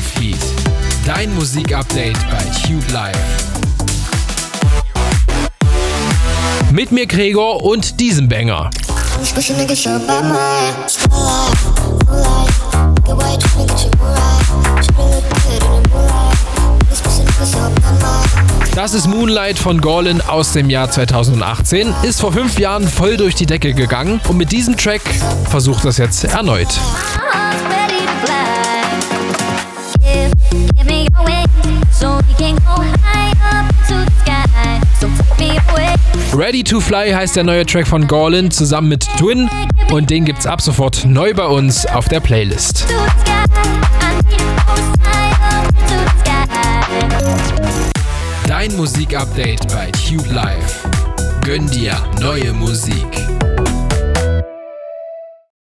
Wave Heat. Dein Musikupdate bei Tube Live. Mit mir Gregor und diesem Banger. Das ist Moonlight von Gorlin aus dem Jahr 2018. Ist vor fünf Jahren voll durch die Decke gegangen und mit diesem Track versucht das jetzt erneut. Ready to Fly heißt der neue Track von Gorlin zusammen mit Twin und den gibt's ab sofort neu bei uns auf der Playlist. Dein Musikupdate bei Tube Live. Gönn dir neue Musik.